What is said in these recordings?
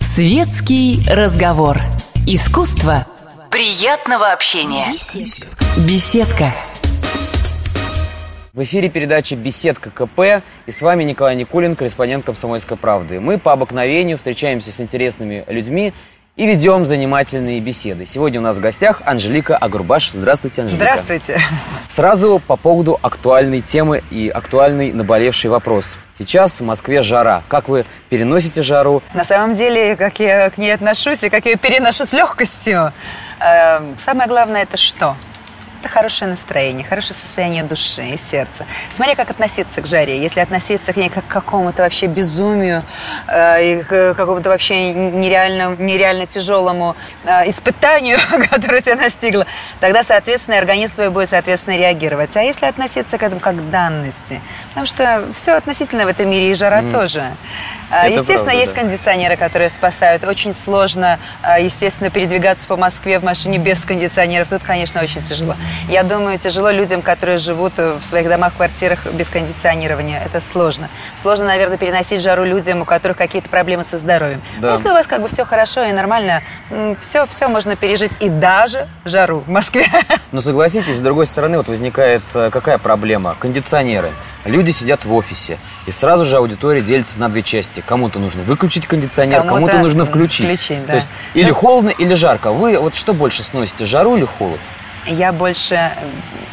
Светский разговор. Искусство приятного общения. Беседка. В эфире передача «Беседка КП» и с вами Николай Никулин, корреспондент «Комсомольской правды». Мы по обыкновению встречаемся с интересными людьми и ведем занимательные беседы. Сегодня у нас в гостях Анжелика Агурбаш. Здравствуйте, Анжелика. Здравствуйте. Сразу по поводу актуальной темы и актуальный наболевший вопрос. Сейчас в Москве жара. Как вы переносите жару? На самом деле, как я к ней отношусь и как я ее переношу с легкостью, э, самое главное это что? Это хорошее настроение, хорошее состояние души и сердца. Смотри, как относиться к жаре. Если относиться к ней как к какому-то вообще безумию э, и к какому-то вообще нереально, нереально тяжелому э, испытанию, которое тебя настигло, тогда, соответственно, организм твой будет, соответственно, реагировать. А если относиться к этому как к данности? Потому что все относительно в этом мире, и жара mm. тоже. Это естественно, правда, есть да. кондиционеры, которые спасают. Очень сложно, а, естественно, передвигаться по Москве в машине без кондиционеров. Тут, конечно, очень тяжело. Я думаю, тяжело людям, которые живут в своих домах, квартирах без кондиционирования. Это сложно. Сложно, наверное, переносить жару людям, у которых какие-то проблемы со здоровьем. Да. Если у вас как бы все хорошо и нормально, все, все можно пережить. И даже жару в Москве. Но согласитесь, с другой стороны, вот возникает э, какая проблема? Кондиционеры. Люди сидят в офисе, и сразу же аудитория делится на две части. Кому-то нужно выключить кондиционер, кому-то, кому нужно включить. включить да. То есть или ну, холодно, или жарко. Вы вот что больше сносите, жару или холод? Я больше,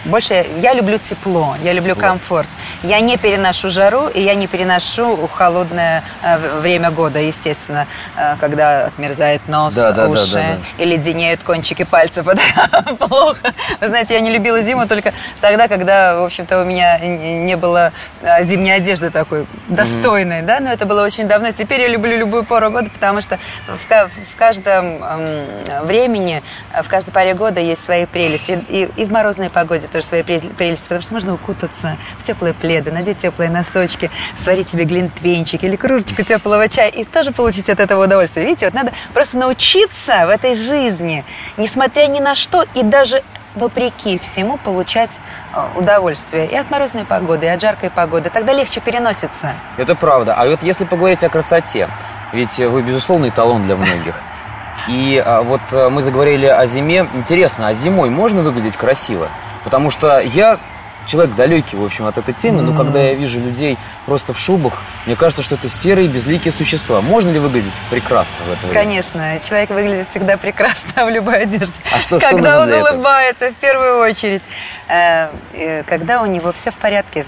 больше, я люблю тепло, я люблю тепло. комфорт. Я не переношу жару, и я не переношу холодное э, время года, естественно, э, когда отмерзает нос, да, да, уши, да, да, да. и леденеют кончики пальцев. Это плохо. Вы знаете, я не любила зиму только тогда, когда, в общем-то, у меня не было э, зимней одежды такой достойной, mm-hmm. да, но это было очень давно. Теперь я люблю любую пору года, потому что в, в каждом э, времени, в каждой паре года есть свои прелести прелесть. И, и, и в морозной погоде тоже свои прелести, потому что можно укутаться в теплые пледы, надеть теплые носочки, сварить себе глинтвейнчик или кружечку теплого чая и тоже получить от этого удовольствие. Видите, вот надо просто научиться в этой жизни, несмотря ни на что, и даже вопреки всему получать э, удовольствие и от морозной погоды, и от жаркой погоды. Тогда легче переносится. Это правда. А вот если поговорить о красоте, ведь вы, безусловно, эталон для многих. И а, вот а, мы заговорили о зиме. Интересно, а зимой можно выглядеть красиво? Потому что я человек далекий, в общем, от этой темы, но когда я вижу людей просто в шубах, мне кажется, что это серые, безликие существа. Можно ли выглядеть прекрасно в это время? Конечно, человек выглядит всегда прекрасно в любой одежде. А что, когда что он улыбается, этого? в первую очередь, э, э, когда у него все в порядке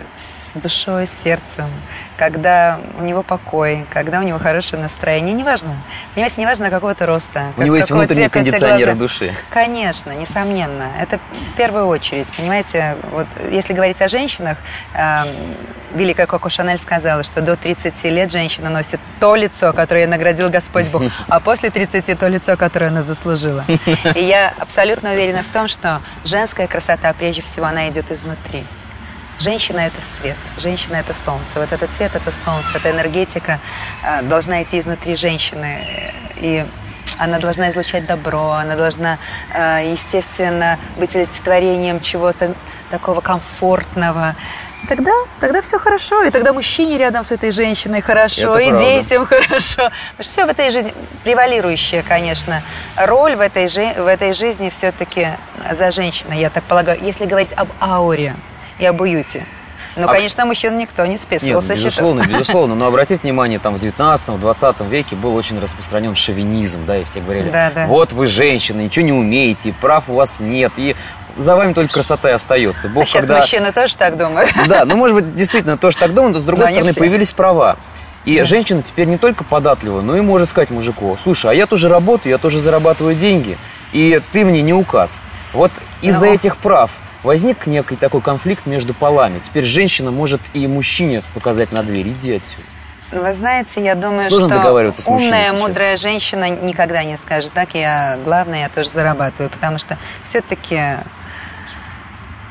с душой, с сердцем, когда у него покой, когда у него хорошее настроение, неважно. Понимаете, неважно какого-то роста. У него есть внутренний кондиционер в душе. Конечно, несомненно. Это в первую очередь. Понимаете, вот если говорить о женщинах, э, великая Коко Шанель сказала, что до 30 лет женщина носит то лицо, которое наградил Господь Бог, а после 30 то лицо, которое она заслужила. И я абсолютно уверена в том, что женская красота, прежде всего, она идет изнутри. Женщина – это свет, женщина – это солнце. Вот этот свет – это солнце, эта энергетика э, должна идти изнутри женщины. И она должна излучать добро, она должна, э, естественно, быть олицетворением чего-то такого комфортного. Тогда, тогда все хорошо, и тогда мужчине рядом с этой женщиной хорошо, Это и правда. детям хорошо. Потому что все в этой жизни превалирующая, конечно, роль в этой, в этой жизни все-таки за женщиной, я так полагаю, если говорить об ауре и об уюте. Ну, а конечно, мужчин никто не списывал Нет, безусловно, безусловно. Но обратите внимание, там в 19-20 веке был очень распространен шовинизм, да, и все говорили, да, да. вот вы женщина, ничего не умеете, прав у вас нет, и за вами только красота и остается. Бог, а сейчас когда... мужчины тоже так думают. Да, ну, может быть, действительно тоже так думают, но с другой но стороны появились права. И да. женщина теперь не только податлива, но и может сказать мужику, слушай, а я тоже работаю, я тоже зарабатываю деньги, и ты мне не указ. Вот из-за но... этих прав возник некий такой конфликт между полами. Теперь женщина может и мужчине показать на дверь, иди отсюда. Вы знаете, я думаю, Сложно что умная, мудрая женщина никогда не скажет так, я главное, я тоже зарабатываю, потому что все-таки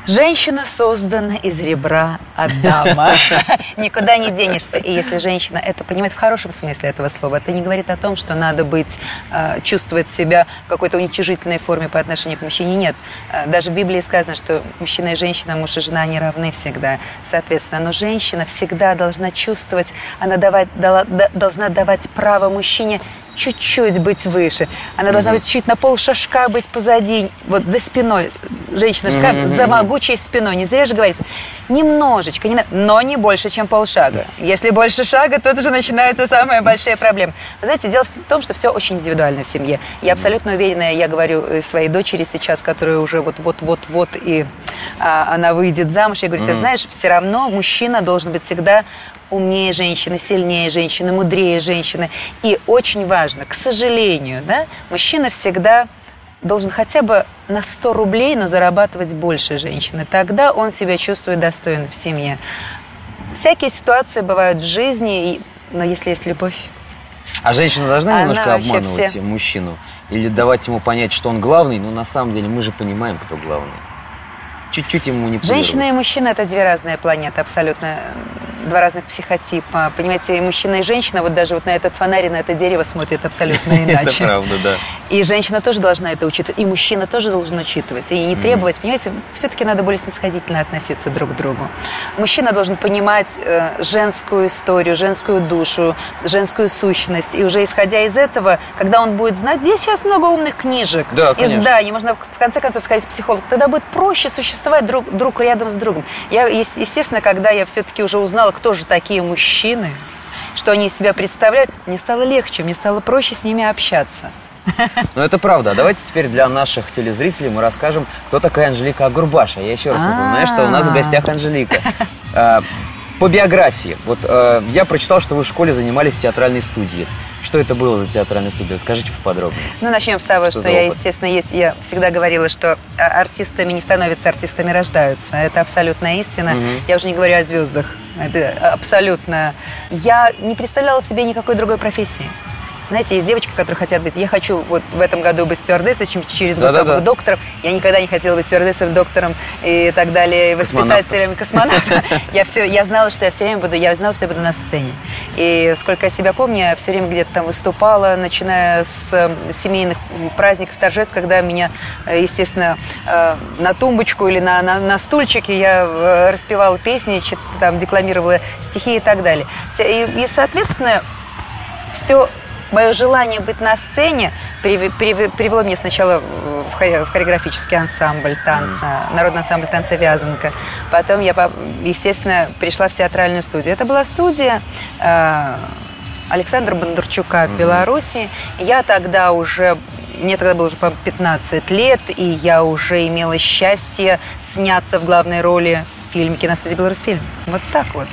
Женщина создана из ребра Адама. Никуда не денешься. И если женщина это понимает в хорошем смысле этого слова, это не говорит о том, что надо быть, э, чувствовать себя в какой-то уничижительной форме по отношению к мужчине. Нет. Э, даже в Библии сказано, что мужчина и женщина, муж и жена, не равны всегда. Соответственно, но женщина всегда должна чувствовать, она давать, должна давать право мужчине чуть-чуть быть выше. Она должна быть чуть на пол шажка быть позади, вот за спиной. Женщина же как за могучей спиной. Не зря же говорится. Немножечко, не, но не больше, чем полшага. Если больше шага, то уже начинаются самые большие проблемы. Вы знаете, дело в том, что все очень индивидуально в семье. Я абсолютно уверена, я говорю э, своей дочери сейчас, которая уже вот-вот-вот-вот, и она выйдет замуж, я говорю, ты знаешь, все равно мужчина должен быть всегда умнее женщины, сильнее женщины, мудрее женщины. И очень важно, к сожалению, да, мужчина всегда должен хотя бы на 100 рублей, но зарабатывать больше женщины. Тогда он себя чувствует достойно в семье. Всякие ситуации бывают в жизни, но если есть любовь... А женщина должна немножко обманывать все... мужчину? Или давать ему понять, что он главный? Но на самом деле мы же понимаем, кто главный. Чуть-чуть ему не Женщина и мужчина – это две разные планеты абсолютно два разных психотипа. Понимаете, и мужчина, и женщина, вот даже вот на этот фонарь, на это дерево смотрят абсолютно иначе. Это правда, да. И женщина тоже должна это учитывать, и мужчина тоже должен учитывать. И не требовать, понимаете, все-таки надо более снисходительно относиться друг к другу. Мужчина должен понимать э, женскую историю, женскую душу, женскую сущность. И уже исходя из этого, когда он будет знать, здесь сейчас много умных книжек, да, изданий, можно в конце концов сказать психолог, тогда будет проще существовать друг, друг рядом с другом. Я, естественно, когда я все-таки уже узнала, кто же такие мужчины, что они из себя представляют, мне стало легче, мне стало проще с ними общаться. Ну, это правда. Давайте теперь для наших телезрителей мы расскажем, кто такая Анжелика Агурбаша. Я еще раз напоминаю, что у нас в гостях Анжелика. По биографии. Вот э, я прочитал, что вы в школе занимались театральной студией. Что это было за театральная студия? Расскажите поподробнее. Ну, начнем с того, что, что я, естественно, есть. Я всегда говорила, что а, артистами не становятся, артистами рождаются. Это абсолютная истина. Угу. Я уже не говорю о звездах. Это абсолютно. Я не представляла себе никакой другой профессии. Знаете, есть девочки, которые хотят быть... Я хочу вот в этом году быть стюардессой, через год да, да, доктором. Я никогда не хотела быть стюардессой, доктором и так далее, воспитателем, космонавтом. Я, все, я знала, что я все время буду... Я знала, что я буду на сцене. И сколько я себя помню, я все время где-то там выступала, начиная с эм, семейных праздников, торжеств, когда меня, э, естественно, э, на тумбочку или на, на, на стульчике я э, распевала песни, там, декламировала стихи и так далее. И, и соответственно, все мое желание быть на сцене привело меня сначала в хореографический ансамбль танца, народный ансамбль танца «Вязанка». Потом я, естественно, пришла в театральную студию. Это была студия э, Александра Бондарчука в Беларуси. Я тогда уже мне тогда было уже по 15 лет, и я уже имела счастье сняться в главной роли в фильме «Киностудия Беларусьфильм». Вот так вот.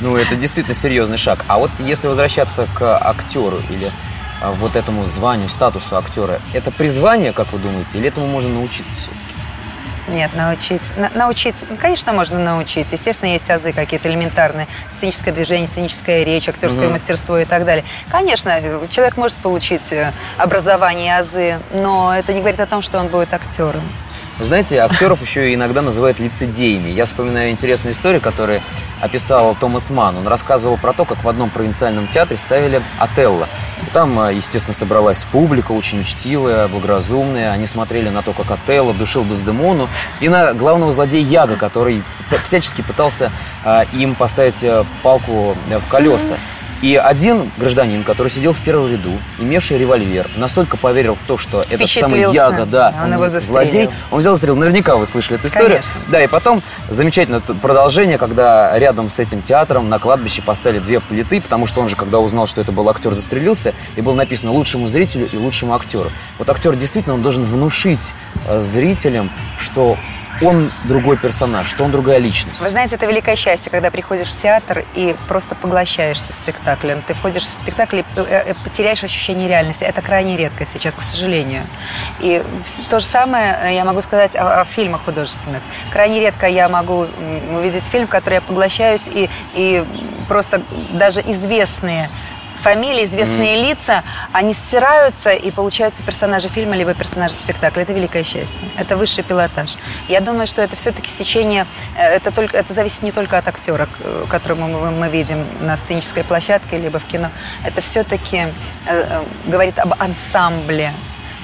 Ну, это действительно серьезный шаг. А вот если возвращаться к актеру или а, вот этому званию, статусу актера, это призвание, как вы думаете, или этому можно научиться все-таки? Нет, научить. На, научить, конечно, можно научить. Естественно, есть азы какие-то элементарные. Сценическое движение, сценическая речь, актерское угу. мастерство и так далее. Конечно, человек может получить э, образование и азы, но это не говорит о том, что он будет актером. Знаете, актеров еще иногда называют лицедеями. Я вспоминаю интересную историю, которую описал Томас Ман. Он рассказывал про то, как в одном провинциальном театре ставили Отелло. И там, э, естественно, собралась публика, очень учтивая, благоразумная. Они смотрели на то, как Отелло душил Дездемону, и на главного злодея Яга, который всячески пытался э, им поставить э, палку в колеса. И один гражданин, который сидел в первом ряду, имевший револьвер, настолько поверил в то, что этот самый Яга, да, он, он злодей, он взял застрелил. Наверняка вы слышали эту историю. Конечно. Да, и потом замечательное продолжение, когда рядом с этим театром на кладбище поставили две плиты, потому что он же, когда узнал, что это был актер, застрелился, и было написано лучшему зрителю и лучшему актеру. Вот актер действительно, он должен внушить э, зрителям, что он другой персонаж, что он другая личность. Вы знаете, это великое счастье, когда приходишь в театр и просто поглощаешься спектаклем. Ты входишь в спектакль и э, э, потеряешь ощущение реальности. Это крайне редко сейчас, к сожалению. И то же самое э, я могу сказать о, о фильмах художественных. Крайне редко я могу увидеть фильм, в который я поглощаюсь, и, и просто даже известные фамилии, известные mm. лица, они стираются, и получаются персонажи фильма, либо персонажи спектакля. Это великое счастье. Это высший пилотаж. Я думаю, что это все-таки стечение, э, это, только, это зависит не только от актера, которого мы, мы видим на сценической площадке, либо в кино. Это все-таки э, э, говорит об ансамбле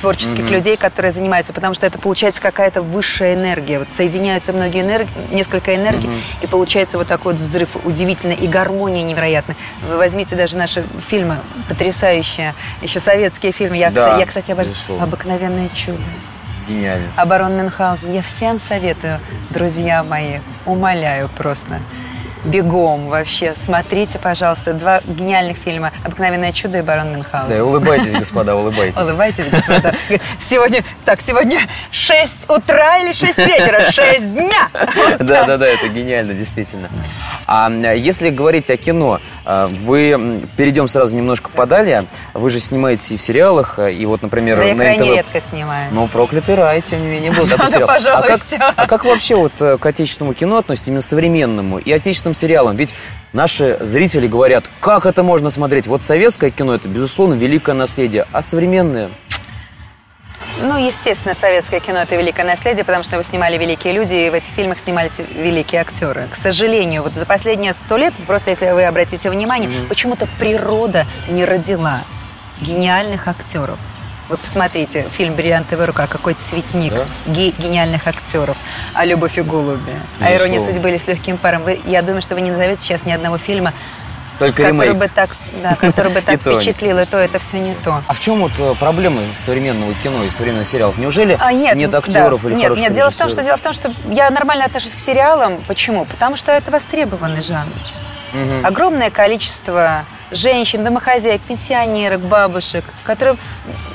творческих mm-hmm. людей, которые занимаются, потому что это получается какая-то высшая энергия. Вот соединяются многие энергии, несколько энергий, mm-hmm. и получается вот такой вот взрыв удивительный и гармония невероятная. Вы возьмите даже наши фильмы потрясающие, еще советские фильмы. Я, да, я кстати, обожаю «Обыкновенное чудо». Гениально. Оборон Мюнхгаузен. Я всем советую, друзья мои, умоляю просто бегом вообще. Смотрите, пожалуйста, два гениальных фильма «Обыкновенное чудо» и «Барон Мюнхгаузен». Да, улыбайтесь, господа, улыбайтесь. Улыбайтесь, господа. Сегодня, так, сегодня 6 утра или 6 вечера? 6 дня! Да, да, да, это гениально, действительно. А если говорить о кино, а, вы перейдем сразу немножко подали. Вы же снимаетесь и в сериалах, и вот, например, да, я на НТВ... редко снимаю. Ну, «Проклятый рай», тем не менее, был такой сериал. Пожалуй, а как, все. а как вообще вот э, к отечественному кино относитесь, именно современному, и отечественным сериалам? Ведь наши зрители говорят, как это можно смотреть? Вот советское кино – это, безусловно, великое наследие, а современное – ну, естественно, советское кино – это великое наследие, потому что его снимали великие люди, и в этих фильмах снимались великие актеры. К сожалению, вот за последние сто лет, просто если вы обратите внимание, mm-hmm. почему-то природа не родила гениальных актеров. Вы посмотрите фильм «Бриллиантовая рука», какой цветник да? гениальных актеров. А «Любовь и голуби», а «Ирония судьбы» или «С легким паром». Вы, я думаю, что вы не назовете сейчас ни одного фильма, только который ремейк. бы так, да, который бы так впечатлил, и то это все не то. А в чем вот э, проблемы современного кино и современных сериалов? Неужели а, нет, нет актеров да, или нет, хороших Нет, дело в том, что дело в том, что я нормально отношусь к сериалам. Почему? Потому что это востребованный жанр. Угу. Огромное количество женщин, домохозяек, пенсионерок, бабушек, которым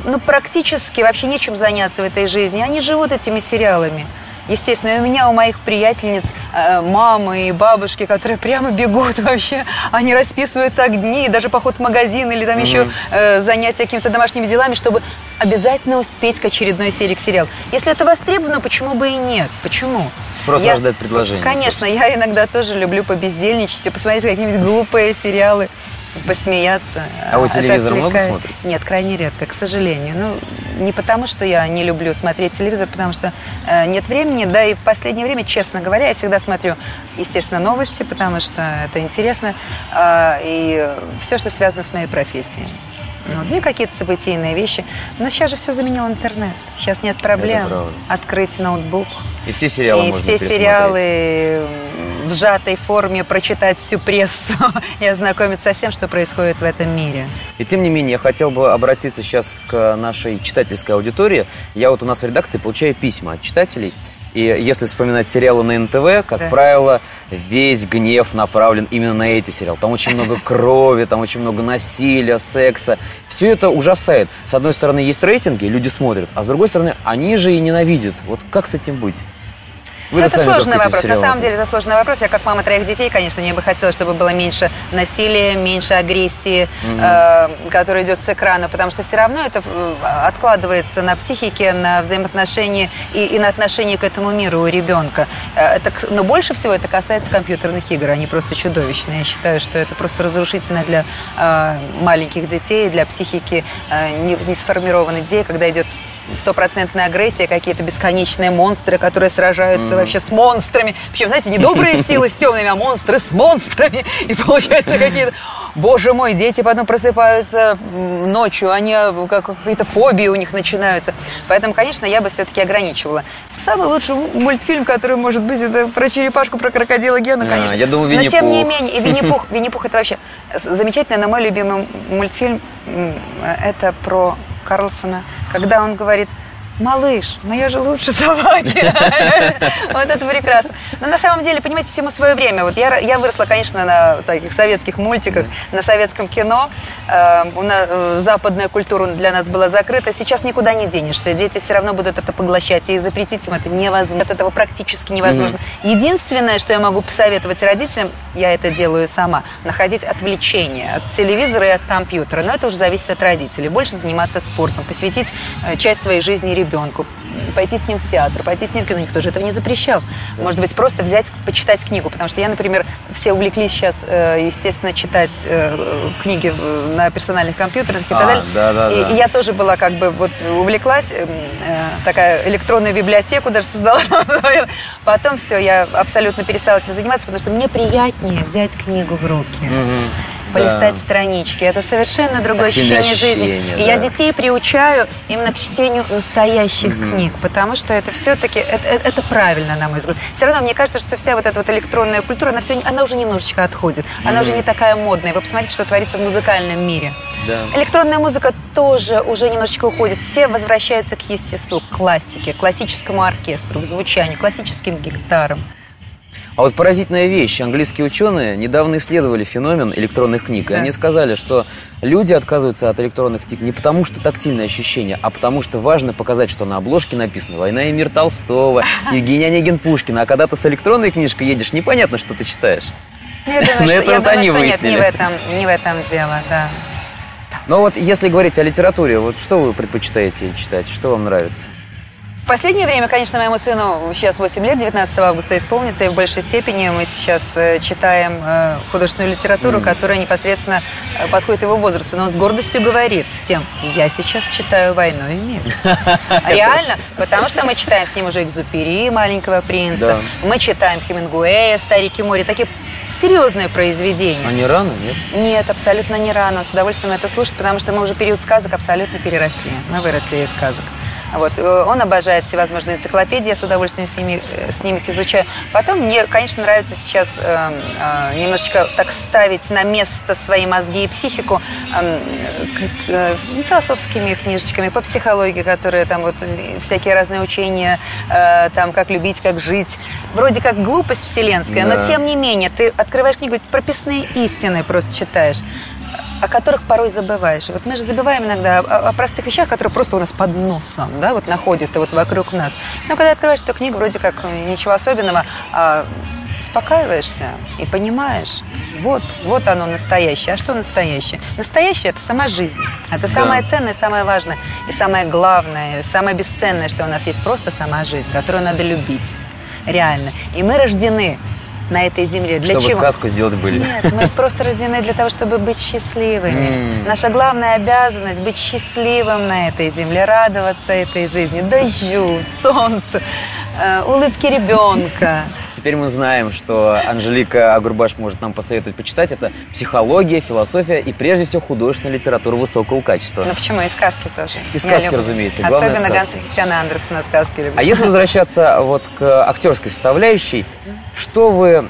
ну, практически вообще нечем заняться в этой жизни. Они живут этими сериалами. Естественно, и у меня, у моих приятельниц, э, мамы и бабушки, которые прямо бегут вообще, они расписывают так дни, даже поход в магазин или там mm-hmm. еще э, занятия какими-то домашними делами, чтобы обязательно успеть к очередной серии к сериалу. Если это востребовано, почему бы и нет? Почему? Спрос я, рождает предложение. Конечно, собственно. я иногда тоже люблю побездельничать и посмотреть какие-нибудь глупые сериалы посмеяться. А вы телевизор много смотрите? Нет, крайне редко, к сожалению. Ну, не потому, что я не люблю смотреть телевизор, потому что э, нет времени, да и в последнее время, честно говоря, я всегда смотрю, естественно, новости, потому что это интересно, э, и все, что связано с моей профессией. Ну, и какие-то событийные вещи. Но сейчас же все заменил интернет. Сейчас нет проблем открыть ноутбук. И все сериалы и можно все сериалы в сжатой форме прочитать всю прессу и ознакомиться со всем, что происходит в этом мире. И тем не менее, я хотел бы обратиться сейчас к нашей читательской аудитории. Я вот у нас в редакции получаю письма от читателей. И если вспоминать сериалы на НТВ, как да. правило, весь гнев направлен именно на эти сериалы. Там очень много крови, там очень много насилия, секса. Все это ужасает. С одной стороны, есть рейтинги, люди смотрят, а с другой стороны, они же и ненавидят. Вот как с этим быть? Вы это сложный вопрос. На самом деле это сложный вопрос. Я как мама троих детей, конечно, мне бы хотелось, чтобы было меньше насилия, меньше агрессии, угу. э, которая идет с экрана, потому что все равно это э, откладывается на психике, на взаимоотношении и, и на отношении к этому миру у ребенка. Э, это, но больше всего это касается компьютерных игр. Они просто чудовищные. Я считаю, что это просто разрушительно для э, маленьких детей, для психики э, не, не сформированных детей, когда идет стопроцентная агрессия, какие-то бесконечные монстры, которые сражаются mm-hmm. вообще с монстрами. Причем, знаете, не добрые силы с темными, а монстры с монстрами. И получается какие-то... Боже мой, дети потом просыпаются ночью, они а, как какие-то фобии у них начинаются. Поэтому, конечно, я бы все-таки ограничивала. Самый лучший мультфильм, который может быть, это про черепашку, про крокодила Гена, а, конечно. А, я думаю, Винни-Пух. Но тем не менее, и Винни-Пух, Винни-Пух это вообще замечательный, но мой любимый мультфильм, это про Карлсона, когда он говорит, малыш, но я же лучше собаки. Вот это прекрасно. Но на самом деле, понимаете, всему свое время. Вот я, я выросла, конечно, на таких советских мультиках, на советском кино. Э, у нас, э, западная культура для нас была закрыта. Сейчас никуда не денешься. Дети все равно будут это поглощать. И запретить им это невозможно. От этого практически невозможно. Единственное, что я могу посоветовать родителям, я это делаю сама, находить отвлечение от телевизора и от компьютера. Но это уже зависит от родителей. Больше заниматься спортом, посвятить э, часть своей жизни ребенку. Пойти с ним в театр, пойти с ним в кино. Никто же этого не запрещал. Может быть, просто взять, почитать книгу. Потому что я, например, все увлеклись сейчас, э, естественно, читать э, книги на персональных компьютерах и А, так далее. да, да, и, да. и я тоже была как бы вот увлеклась, э, э, такая электронную библиотеку даже создала. Потом все, я абсолютно перестала этим заниматься, потому что мне приятнее взять книгу в руки Мгм. Полистать Да. странички. Это совершенно другое Тактильное ощущение, жизни. ощущение, И я да. детей приучаю именно к чтению настоящих книг, потому что это все-таки это, это- это правильно, на мой взгляд. Все равно мне кажется, что вся вот эта вот электронная культура, она, все, она уже немножечко отходит. Она уже не такая модная. Вы посмотрите, что творится в музыкальном мире. Да. Электронная музыка тоже уже немножечко уходит. Все возвращаются к естеству, к классике, к классическому оркестру, к звучанию, к классическим гитарам. А вот поразительная вещь. Английские ученые недавно исследовали феномен электронных книг. И они сказали, что люди отказываются от электронных книг не потому, что тактильное ощущение, а потому что важно показать, что на обложке написано «Война и мир Толстого», Евгений Онегин Пушкина. А когда ты с электронной книжкой едешь, непонятно, что ты читаешь. Ну, Я думаю, что, это я вот думаю, они что нет, выяснили. не в, этом, не в этом дело, да. Но вот если говорить о литературе, вот что вы предпочитаете читать? Что вам нравится? В последнее время, конечно, моему сыну сейчас 8 лет, 19 августа исполнится, и в большей степени мы сейчас э, читаем э, художественную литературу, которая непосредственно э, подходит его возрасту. Но он с гордостью говорит всем, я сейчас читаю «Войну и мир». Реально, потому что мы читаем с ним уже «Экзупери», «Маленького принца», мы читаем Хемингуэя, «Старики море», такие серьезные произведения. А не рано, нет? Нет, абсолютно не рано. С удовольствием это слушает, потому что мы уже период сказок абсолютно переросли. Мы выросли из сказок. Вот. э, Он обожает всевозможные энциклопедии, я с удовольствием с ними, э, с ними их изучаю. Потом мне, конечно, нравится сейчас э, э, немножечко так ставить на место свои мозги и психику э, э, философскими книжечками по психологии, которые там вот э, всякие разные учения, э, там как любить, как жить. Вроде как глупость вселенская, Да. но тем не менее, ты открываешь книгу, прописные истины просто читаешь о которых порой забываешь. Вот мы же забываем иногда о, о простых вещах, которые просто у нас под носом, да, вот находятся вот вокруг нас. Но когда открываешь эту книгу, вроде как ничего особенного, а успокаиваешься и понимаешь, вот, вот оно настоящее. А что настоящее? Настоящее – это сама жизнь. Это самое ценное, самое важное. И самое главное, самое бесценное, что у нас есть, просто сама жизнь, которую надо любить. Реально. И мы рождены на этой земле. Для Чтобы чего? сказку сделать были. Нет, мы просто рождены для того, чтобы быть счастливыми. М. Наша главная обязанность быть счастливым на этой земле, радоваться этой жизни, дождю, солнцу, э, улыбке ребенка. Теперь мы знаем, что Анжелика Агурбаш может нам посоветовать почитать. Это психология, философия и, прежде всего, художественная литература высокого качества. Ну почему? И сказки тоже. И сказки, люблю. разумеется. Особенно сказки. Ганса Кристиана Андерсона сказки люблю. А если возвращаться вот к актерской составляющей, что вы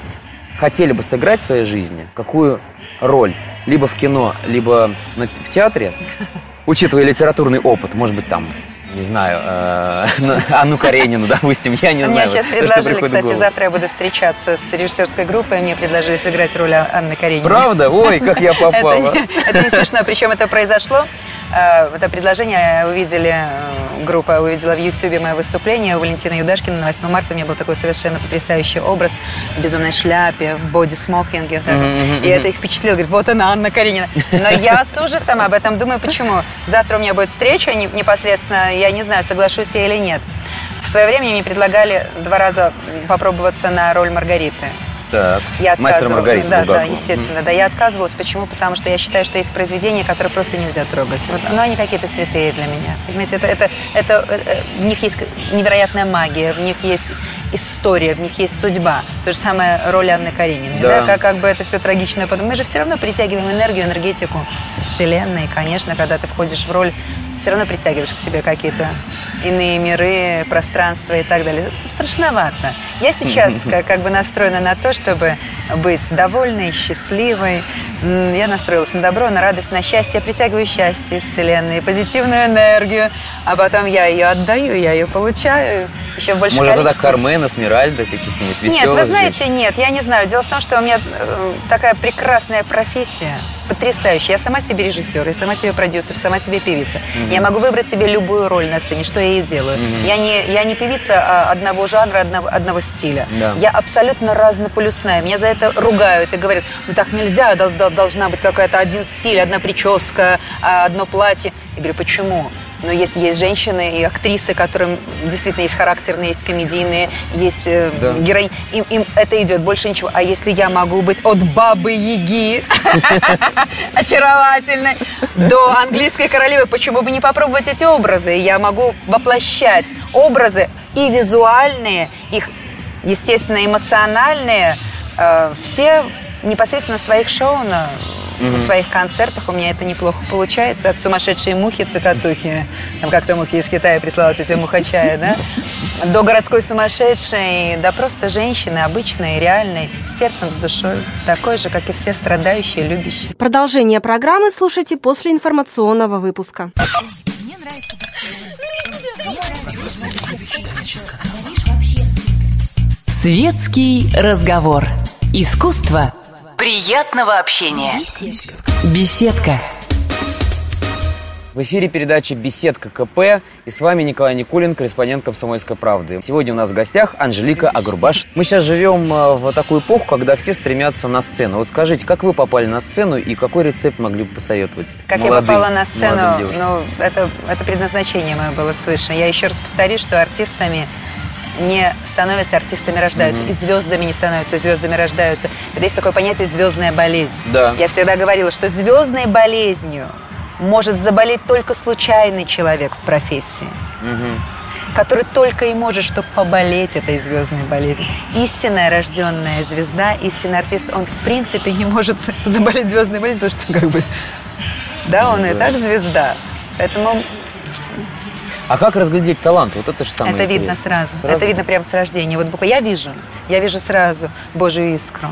хотели бы сыграть в своей жизни? Какую роль? Либо в кино, либо в театре, учитывая литературный опыт, может быть, там, не знаю, э, на- Анну Каренину, допустим, я не Мне знаю. сейчас вот предложили, кстати, завтра я буду встречаться с режиссерской группой, мне предложили сыграть роль Анны Карениной. Правда? Ой, как я попала. Это не смешно. Причем это произошло. Э, Это предложение увидели, э, группа увидела в Ютьюбе мое выступление у Валентины Юдашкина на 8 марта. У меня был такой совершенно потрясающий образ в безумной шляпе, в боди-смокинге. вот это. И это их впечатлило. Говорит, вот она, Анна Каренина. Но я с ужасом об этом думаю. Почему? Завтра у меня будет встреча не- непосредственно. Я не знаю, соглашусь я или нет. В свое время мне предлагали два раза попробоваться на роль Маргариты. Так, Я мастер. Маргарита Да, да, Булгакова. естественно. Да, я отказывалась. Почему? Потому что я считаю, что есть произведения, которые просто нельзя трогать. Вот, но они какие-то святые для меня. Понимаете, это, это, это, э, в них есть невероятная магия, в них есть история, в них есть судьба. То же самое роль Анны Карениной. Да. Да. Как, как бы это все трагично. потом- Мы же все равно притягиваем энергию, энергетику с Вселенной. Конечно, когда ты входишь в роль, все равно притягиваешь к себе какие-то иные миры, пространства и так далее. Страшновато. Я сейчас как, бы настроена на то, чтобы быть довольной, счастливой. Я настроилась на добро, на радость, на счастье. Я притягиваю счастье из Вселенной, позитивную энергию. А потом я ее отдаю, я ее получаю. Еще больше Может, тогда количества. Кармен, Эсмеральда, каких-нибудь Нет, веселых вы знаете, женщин? нет, я не знаю. Дело в том, что у меня э, такая прекрасная профессия, потрясающая. Я сама себе режиссер, я сама себе продюсер, сама себе певица. Я могу выбрать себе любую роль на сцене, что я и делаю. Я, не, я не певица а, одного жанра, одного, одного стиля. Да. Я абсолютно разнополюсная. Меня за это ругают и говорят, ну так нельзя, дол- дол- должна быть какая-то один стиль, одна прическа, а, одно платье. Я говорю, почему? Но есть, есть женщины и актрисы, которым действительно есть характерные, есть комедийные, есть э, Да. героини. Им, им это идет, больше ничего. А если я могу быть от бабы Яги, очаровательной, до английской королевы, почему бы не попробовать эти образы? Я могу воплощать образы и визуальные, их, естественно, эмоциональные, э, все непосредственно своих шоу, на в своих концертах у меня это неплохо получается. От сумасшедшей мухи, цикатухи, там как-то мухи из Китая прислала тетя мухачая, да, до городской сумасшедшей, да просто женщины обычной, реальной, с сердцем, с душой, такой же, как и все страдающие, любящие. Продолжение программы слушайте после информационного выпуска. Светский разговор. Искусство приятного общения. Беседка. В эфире передача «Беседка КП» и с вами Николай Никулин, корреспондент «Комсомольской правды». Сегодня у нас в гостях Анжелика Агурбаш. Мы сейчас живем э, в такую эпоху, когда все стремятся на сцену. Вот скажите, как вы попали на сцену и какой рецепт могли бы посоветовать Как молодым, я попала на сцену, ну, это, это предназначение мое было свыше. Я еще раз повторю, что артистами не становятся, артистами рождаются. И звездами не становятся, и звездами рождаются. Вот есть такое понятие «звездная болезнь». Да. Я всегда говорила, что звездной болезнью может заболеть только случайный человек в профессии. который только и может, чтобы поболеть этой звездной болезнью. Истинная рожденная звезда, истинный артист, он в принципе не может заболеть звездной болезнью, потому что как бы, да, он и Да. так звезда. Поэтому А как разглядеть талант? Вот это же самое это видно интересное. сразу. Это видно прямо с рождения. Вот буквально я вижу, я вижу сразу Божью искру.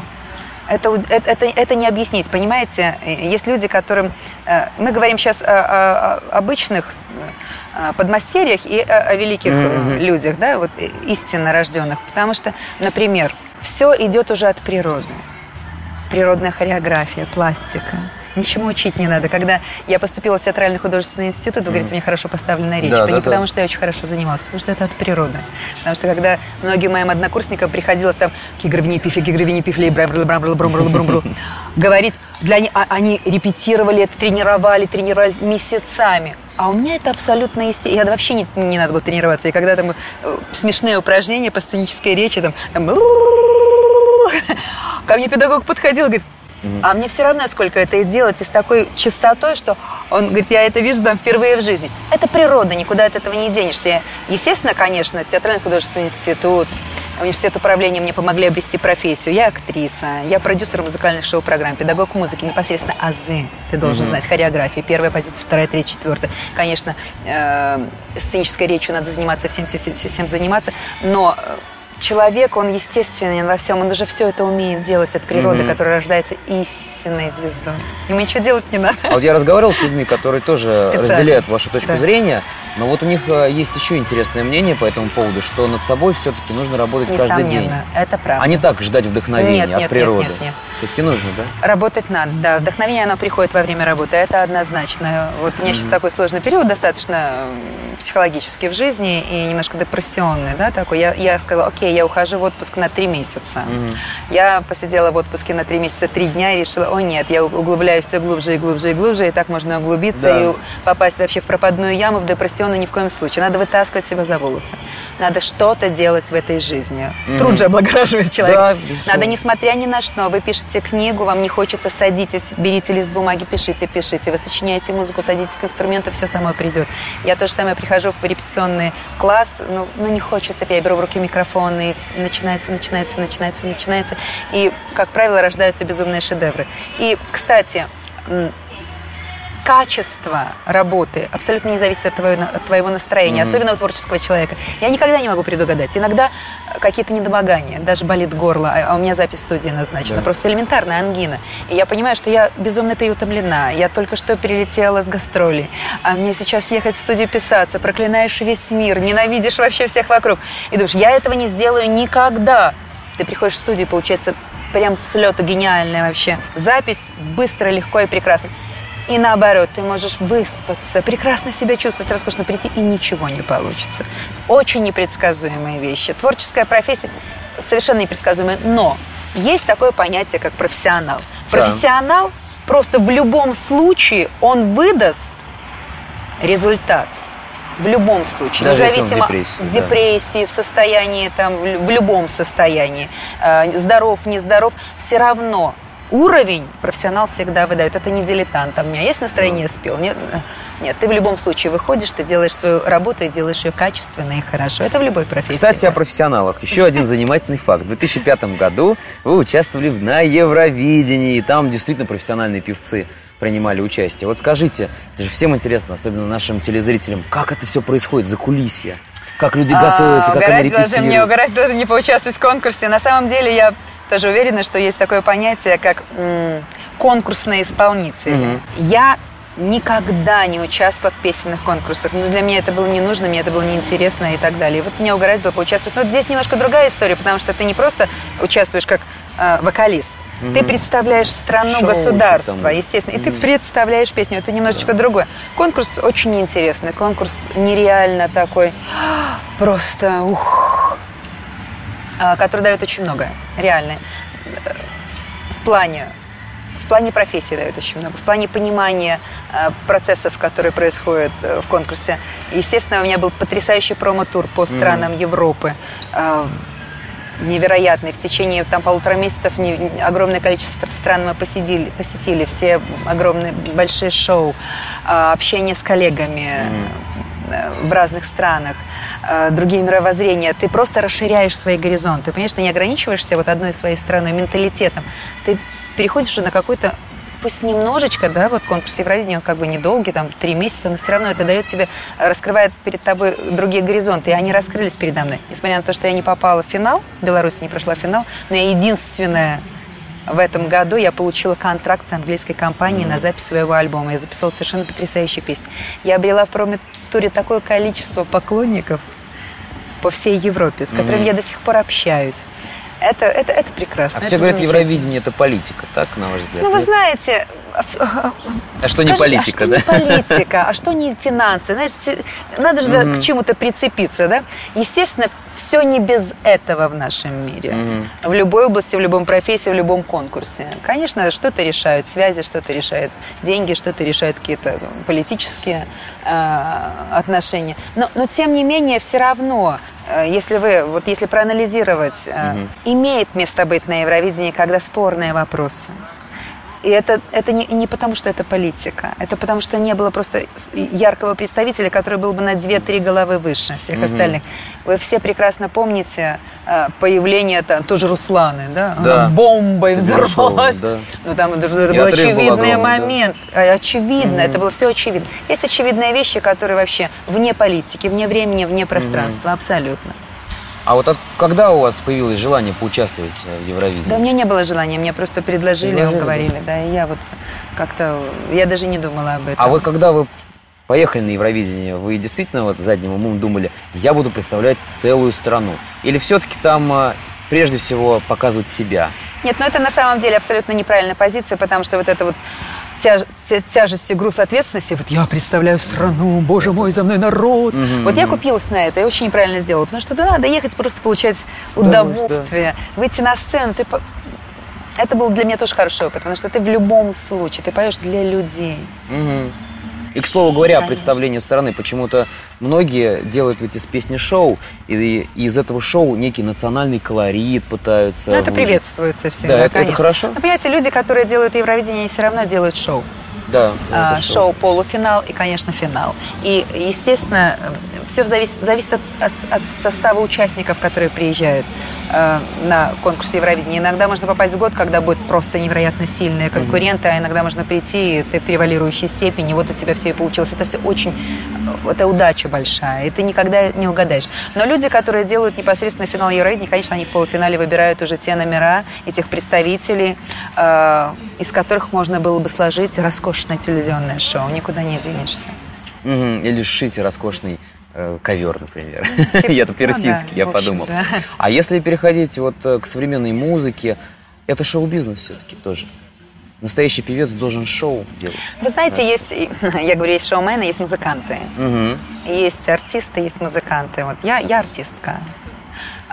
Это, это, это, это не объяснить, понимаете? Есть люди, которым... э, Мы говорим сейчас о, о- обычных э, подмастерьях и о, о великих Мгм. людях, да, вот истинно рожденных. Потому что, например, все идет уже от природы. Природная хореография, пластика. Ничему учить не надо. Когда я поступила в театральный художественный институт, вы говорите, у меня хорошо поставленная речь. Да, да, не да. потому, что я очень хорошо занималась, потому что это от природы. Потому что когда многим моим однокурсникам приходилось там кигровни пифи, кигровни пифли, говорить, для них, а- они репетировали это, тренировали, тренировали месяцами. А у меня это абсолютно естественно. Я вообще не, не надо было тренироваться. И когда там э, смешные упражнения по сценической речи, там, там ко мне педагог подходил, говорит, а мне все равно, сколько это и делать, и с такой чистотой, что он говорит, я это вижу там впервые в жизни. Это природа, никуда от этого не денешься. Естественно, конечно, театральный художественный институт, университет управления мне помогли обрести профессию. Я актриса, я продюсер музыкальных шоу-программ, педагог музыки, непосредственно азы. Ты должен знать хореографии. Первая позиция, вторая, третья, четвертая. Конечно, э, сценической речью надо заниматься, всем, всем, всем, всем заниматься. Но э, человек, он естественен во всем, он уже все это умеет делать от природы, Мгм. которая рождается истинной звездой. Ему ничего делать не надо. А вот я разговаривал с людьми, которые тоже Специально. разделяют вашу точку Да. зрения, но вот у них э, есть еще интересное мнение по этому поводу, что над собой все-таки нужно работать каждый день. Несомненно, это правда. А не так ждать вдохновения Нет, нет, от нет, природы. нет, нет. Все-таки нужно, да? Работать надо, да. Вдохновение, оно приходит во время работы, это однозначно. Вот у меня сейчас такой сложный период, достаточно психологически в жизни и немножко депрессионный, да, такой. Я, я сказала, окей, я ухожу в отпуск на три месяца. Мгм. Я посидела в отпуске на три месяца, три дня и решила, о нет, я углубляюсь все глубже и глубже и глубже, и так можно углубиться Да. и попасть вообще в пропадную яму, в депрессионную ни в коем случае. Надо вытаскивать себя за волосы. Надо что-то делать в этой жизни. Труд же облагораживает человека. Да. Надо, несмотря ни на что, вы пишете книгу, вам не хочется, садитесь, берите лист бумаги, пишите, пишите. Вы сочиняете музыку, садитесь к инструменту, все само придет. Я то же самое прихожу в репетиционный класс, ну, ну не хочется, я беру в руки микрофон, и начинается, начинается, начинается, начинается. И, как правило, рождаются безумные шедевры. И, кстати, качество работы абсолютно не зависит от твоего, от твоего настроения, особенно у творческого человека. Я никогда не могу предугадать. Иногда э, какие-то недомогания, даже болит горло, а а у меня запись студии назначена. Да. Просто элементарная ангина. И я понимаю, что я безумно переутомлена. Я только что перелетела с гастролей. А мне сейчас ехать в студию писаться. Проклинаешь весь мир, ненавидишь вообще всех вокруг. И думаешь, я этого не сделаю никогда. Ты приходишь в студию, получается прям с лета гениальная вообще. Запись быстро, легко и прекрасно. И наоборот, ты можешь выспаться, прекрасно себя чувствовать, роскошно прийти, и ничего не получится. Очень непредсказуемые вещи. Творческая профессия совершенно непредсказуемая. Но есть такое понятие, как профессионал. Профессионал просто в любом случае, он выдаст результат. В любом случае. Даже он в независимо депрессии, в да. депрессии, в состоянии, там, в лю- в любом состоянии, э, здоров, нездоров, все равно уровень профессионал всегда выдает. Это не дилетант. А у меня есть настроение, спел? Нет, э, нет, ты в любом случае выходишь, ты делаешь свою работу и делаешь ее качественно и хорошо. Это в любой профессии. Кстати, о профессионалах. Еще один занимательный факт. В 2005 году вы участвовали на Евровидении, и там действительно профессиональные певцы принимали участие. Вот скажите, это же всем интересно, особенно нашим телезрителям, как это все происходит за кулисье? Как люди готовятся, А, как они угорать должны мне, репетируют? угорать должны не поучаствовать в конкурсе. На самом деле я тоже уверена, что есть такое понятие, как м, конкурсные исполнители. Я никогда не участвовала в песенных конкурсах. Ну, для меня это было не нужно, мне это было неинтересно и так далее. И вот меня угораздило поучаствовать. Но здесь немножко другая история, потому что ты не просто участвуешь как э, вокалист, ты представляешь страну, Шоу государство, там. естественно, и ты представляешь песню. Это немножечко другое. Конкурс очень интересный, конкурс нереально такой, просто ух, а, который дает очень многое, реально. В плане в плане профессии дает очень много, в плане понимания э, процессов, которые происходят э, в конкурсе. Естественно, у меня был потрясающий промо-тур по странам Европы. Э, невероятный. В течение там, полутора месяцев не- огромное количество стран мы посетили, посетили все огромные большие шоу, а, общение с коллегами э, в разных странах, э, другие мировоззрения. Ты просто расширяешь свои горизонты. Ты, понимаешь, ты не ограничиваешься вот одной своей страной, менталитетом. Ты переходишь на какой-то пусть немножечко, да, вот конкурс Евровидения, он как бы недолгий, там, три месяца, но все равно это дает тебе, э, раскрывает перед тобой другие горизонты, и они раскрылись передо мной. Несмотря на то, что я не попала в финал, в Беларуси не прошла финал, но я единственная в этом году я получила контракт с английской компанией на запись своего альбома. Я записала совершенно потрясающие песни. Я обрела в промо-туре такое количество поклонников по всей Европе, с которыми я до сих пор общаюсь. Это, это, это прекрасно. А это все говорят. Евровидение это политика, так, на ваш взгляд? Ну, вы Нет? знаете, А что не Скажи, политика, а да? что не политика, а что не финансы? Знаешь, надо же за- к чему-то прицепиться, да? Естественно, все не без этого в нашем мире. В любой области, в любом профессии, в любом конкурсе. Конечно, что-то решают связи, что-то решает деньги, что-то решают какие-то политические э, отношения. Но, но тем не менее, все равно, э, если вы, вот если проанализировать, э, имеет место быть на Евровидении, когда спорные вопросы. И это, это не, не потому, что это политика. Это потому, что не было просто яркого представителя, который был бы на 2-3 головы выше всех остальных. Вы все прекрасно помните э, появление там, тоже Русланы, да? Да. Бомбой взорвалась. да. Ну, там это, это был очевидный огромный, да. момент. Э, Очевидно, это было все очевидно. Есть очевидные вещи, которые вообще вне политики, вне времени, вне пространства, абсолютно. А вот от- когда у вас появилось желание поучаствовать э, в Евровидении? Да, у меня не было желания, мне просто предложили, Предложили, уговорили, да, и я вот как-то, я даже не думала об этом. А вот когда вы поехали на Евровидение, вы действительно вот задним умом думали, я буду представлять целую страну? Или все-таки там э, прежде всего показывать себя? Нет, ну это на самом деле абсолютно неправильная позиция, потому что вот это вот тяж- тя- тяжесть и груз ответственности, вот я представляю страну, боже мой, за мной народ. Вот я купилась на это и очень неправильно сделала, потому что туда надо ехать просто получать Удовольствие, удовольствие, выйти на сцену, ты это был для меня тоже хороший опыт, потому что ты в любом случае, ты поешь для людей. Мгм. И, к слову говоря, Конечно. представлении страны, почему-то многие делают ведь из песни шоу, и, и из этого шоу некий национальный колорит пытаются Ну, это выжить. приветствуется всегда, Да, это- это конечно. хорошо. Но, понимаете, люди, которые делают Евровидение, все равно делают шоу. Да, А, это шоу полуфинал и, конечно, финал. И, естественно, все зависит, зависит от, от- от состава участников, которые приезжают э, на конкурс Евровидения. Иногда можно попасть в год, когда будут просто невероятно сильные конкуренты, а иногда можно прийти, и ты в превалирующей степени, вот у тебя все и получилось. Это все очень, это удача большая, и ты никогда не угадаешь. Но люди, которые делают непосредственно финал Евровидения, конечно, они в полуфинале выбирают уже те номера, этих представителей, э, из которых можно было бы сложить роскошное телевизионное шоу. Никуда не денешься. Мгм, Или сшить роскошный ковер, например. Типа, Я-то ну персидский, да, я подумал. А если переходить вот э, к современной музыке, это шоу-бизнес все-таки тоже. Настоящий певец должен шоу делать. Вы знаете, есть, я говорю, есть шоумены, есть музыканты. Есть артисты, есть музыканты. Вот я, я артистка.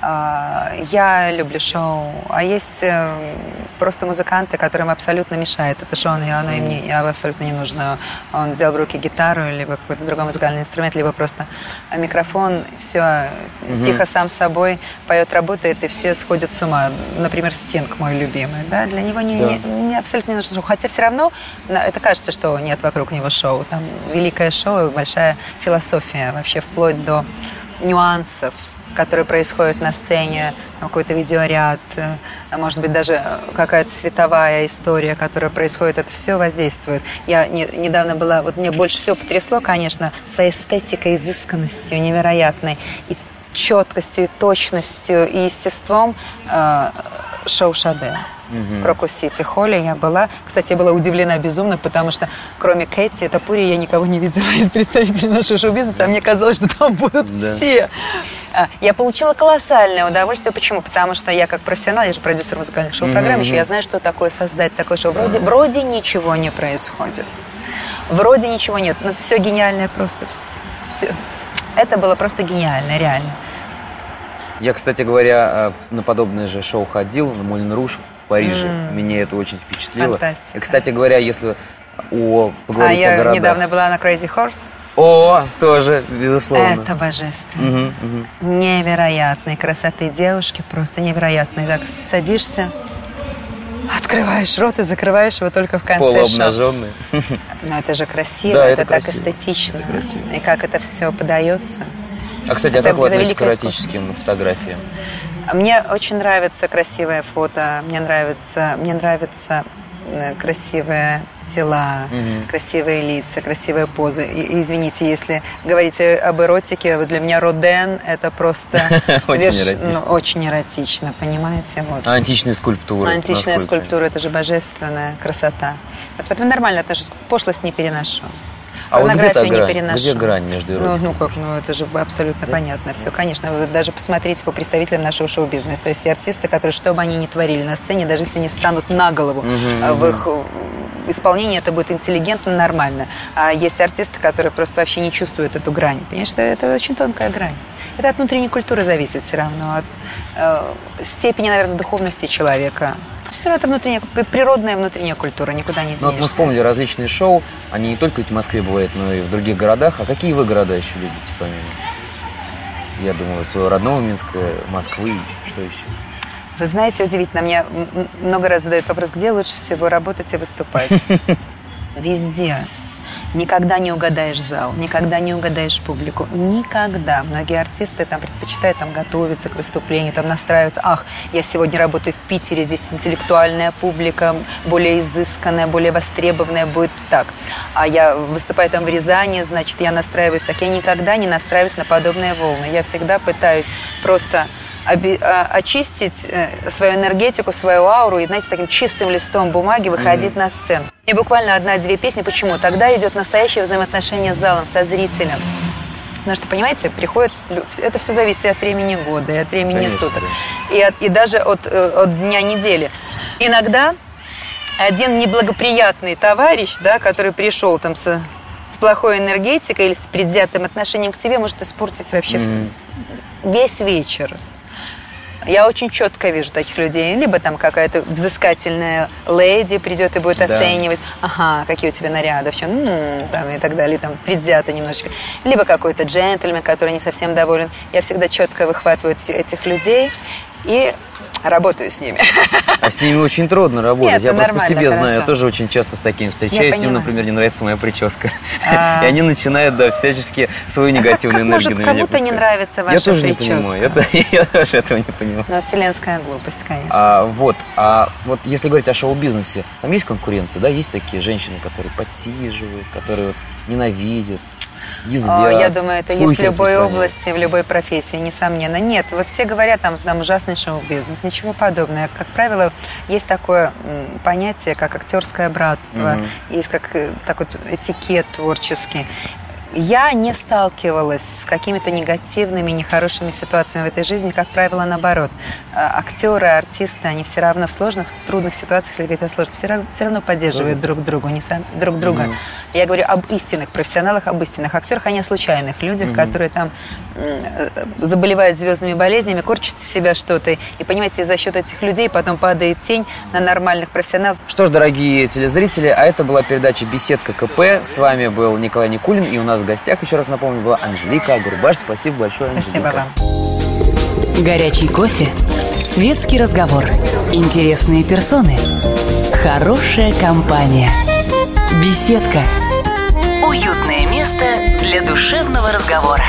А, Я люблю шоу, а есть э, просто музыканты, которым абсолютно мешает это шоу, и оно им не, абсолютно не нужно. Он взял в руки гитару, либо какой-то другой музыкальный инструмент, либо просто а, микрофон, все тихо сам собой поет, работает, и все сходят с ума. Например, Стинг мой любимый, да, для него не, Да. не- не абсолютно не нужно шоу. Хотя все равно это кажется, что нет вокруг него шоу. Там великое шоу, и большая философия вообще вплоть до нюансов, которые происходят на сцене, какой-то видеоряд, э, может быть даже какая-то световая история, которая происходит, это все воздействует. Я не- недавно была, вот мне больше всего потрясло, конечно, своей эстетикой, изысканностью невероятной, и четкостью, и точностью, и естеством э, шоу Sade. В Крокус-Сити Холле я была. Кстати, я была удивлена безумно, потому что кроме Кэти Топурии я никого не видела из представителей нашего шоу-бизнеса, а мне казалось, что там будут Да. все. А, Я получила колоссальное удовольствие. Почему? Потому что я как профессионал, я же продюсер музыкальных шоу-программ, еще я знаю, что такое создать такое шоу. Вроде, вроде ничего не происходит. Вроде ничего нет, но все гениальное просто. всё. Это было просто гениально, реально. Я, кстати говоря, э, на подобное же шоу ходил, на Молин Руш в Париже. Меня это очень впечатлило. Фантастика. И, кстати говоря, если о, А поговорить о я городах... недавно была на Crazy Horse. О, тоже, безусловно. Это божественно. Мгм, мгм. Невероятной красоты девушки, просто невероятной. Так садишься, открываешь рот и закрываешь его только в конце шоу. Полуобнаженные. Но это же красиво, Да, это, это так красиво. эстетично. Это красиво. И как это все подается. А, кстати, а Это- как вы относитесь к эротическим фотографиям? Мне очень нравится красивое фото, мне нравится, мне нравятся э, красивые тела, красивые лица, красивые позы. И, извините, если говорить об эротике, вот для меня Роден это просто Очень верш- эротично. ну, очень эротично, понимаете? Вот. А античные скульптуры? Античная скульптура это же божественная красота. Вот поэтому нормально отношусь, пошлость не переношу. А вот где не грань? переношу. Где грань между Ну, эротикой? ну как, ну это же абсолютно понятно все. Конечно, вы даже посмотрите по представителям нашего шоу-бизнеса. Есть артисты, которые, что бы они ни творили на сцене, даже если они станут на голову, а в их э, исполнении это будет интеллигентно, нормально. А есть артисты, которые просто вообще не чувствуют эту грань. Понимаешь, это, это очень тонкая грань. Это от внутренней культуры зависит все равно, от э, степени, наверное, духовности человека. Все равно это внутренняя, природная внутренняя культура, никуда не Ну, вот мы денешься. вспомнили различные шоу, они не только ведь в Москве бывают, но и в других городах. А какие вы города еще любите, помимо? Я думаю, своего родного Минска, Москвы, что еще? Вы знаете, удивительно, мне много раз задают вопрос, где лучше всего работать и выступать. Везде. Никогда не угадаешь зал, никогда не угадаешь публику. Никогда. Многие артисты там предпочитают там, готовиться к выступлению, там настраиваться. Ах, я сегодня работаю в Питере, здесь интеллектуальная публика, более изысканная, более востребованная будет так. А я выступаю там в Рязани, значит, я настраиваюсь так. Я никогда не настраиваюсь на подобные волны. Я всегда пытаюсь просто очистить э, свою энергетику, свою ауру и, знаете, таким чистым листом бумаги выходить на сцену. И буквально одна-две песни. Почему? Тогда идет настоящее взаимоотношение с залом, со зрителем. Потому что, понимаете, приходит... Это все зависит и от времени года, и от времени Конечно, суток, и, от- и даже от, э, от дня недели. Иногда один неблагоприятный товарищ, да, который пришел там с, с плохой энергетикой или с предвзятым отношением к тебе, может испортить вообще весь вечер. Я очень четко вижу таких людей. Либо там какая-то взыскательная леди придет и будет Да. оценивать, ага, какие у тебя наряды, все, там и так далее, там предвзято немножечко. Либо какой-то джентльмен, который не совсем доволен. Я всегда четко выхватываю эти- этих людей и работаю с ними. А с ними очень трудно работать. Нет, я ну, просто по себе знаю, я хорошо. тоже очень часто с такими встречаюсь. Им, например, не нравится моя прическа. А. И они начинают, да, всячески свою негативную как может энергию на меня кому-то не нравится Я ваша тоже не прическа? понимаю. Это, я тоже этого не понимаю. Но вселенская глупость, конечно. А, вот, а вот если говорить о шоу-бизнесе, там есть конкуренция, да? Есть такие женщины, которые подсиживают, которые вот ненавидят, язвят. О, Я думаю, это есть в любой области, в любой профессии, несомненно. Нет, вот все говорят, там, там ужасный шоу-бизнес, ничего подобного. Как правило, есть такое понятие, как актерское братство, есть как э, такой этикет творческий. Я не сталкивалась с какими-то негативными, нехорошими ситуациями в этой жизни, как правило, наоборот. А, актеры, артисты, они все равно в сложных, трудных ситуациях, если говорить о сложных, все равно, все равно поддерживают друг друга, не сам, друг друга. Mm-hmm. Я говорю об истинных профессионалах, об истинных актерах, а не о случайных людях, mm-hmm. которые там заболевают звездными болезнями, корчат из себя что-то. И, понимаете, за счет этих людей потом падает тень на нормальных профессионалов. Что ж, дорогие телезрители, а это была передача «Беседка КП». С вами был Николай Никулин, и у нас в гостях, еще раз напомню, была Анжелика Агурбаш. Спасибо большое, Анжелика. Спасибо вам. Горячий кофе, светский разговор, интересные персоны, хорошая компания, беседка. Уютное место для душевного разговора.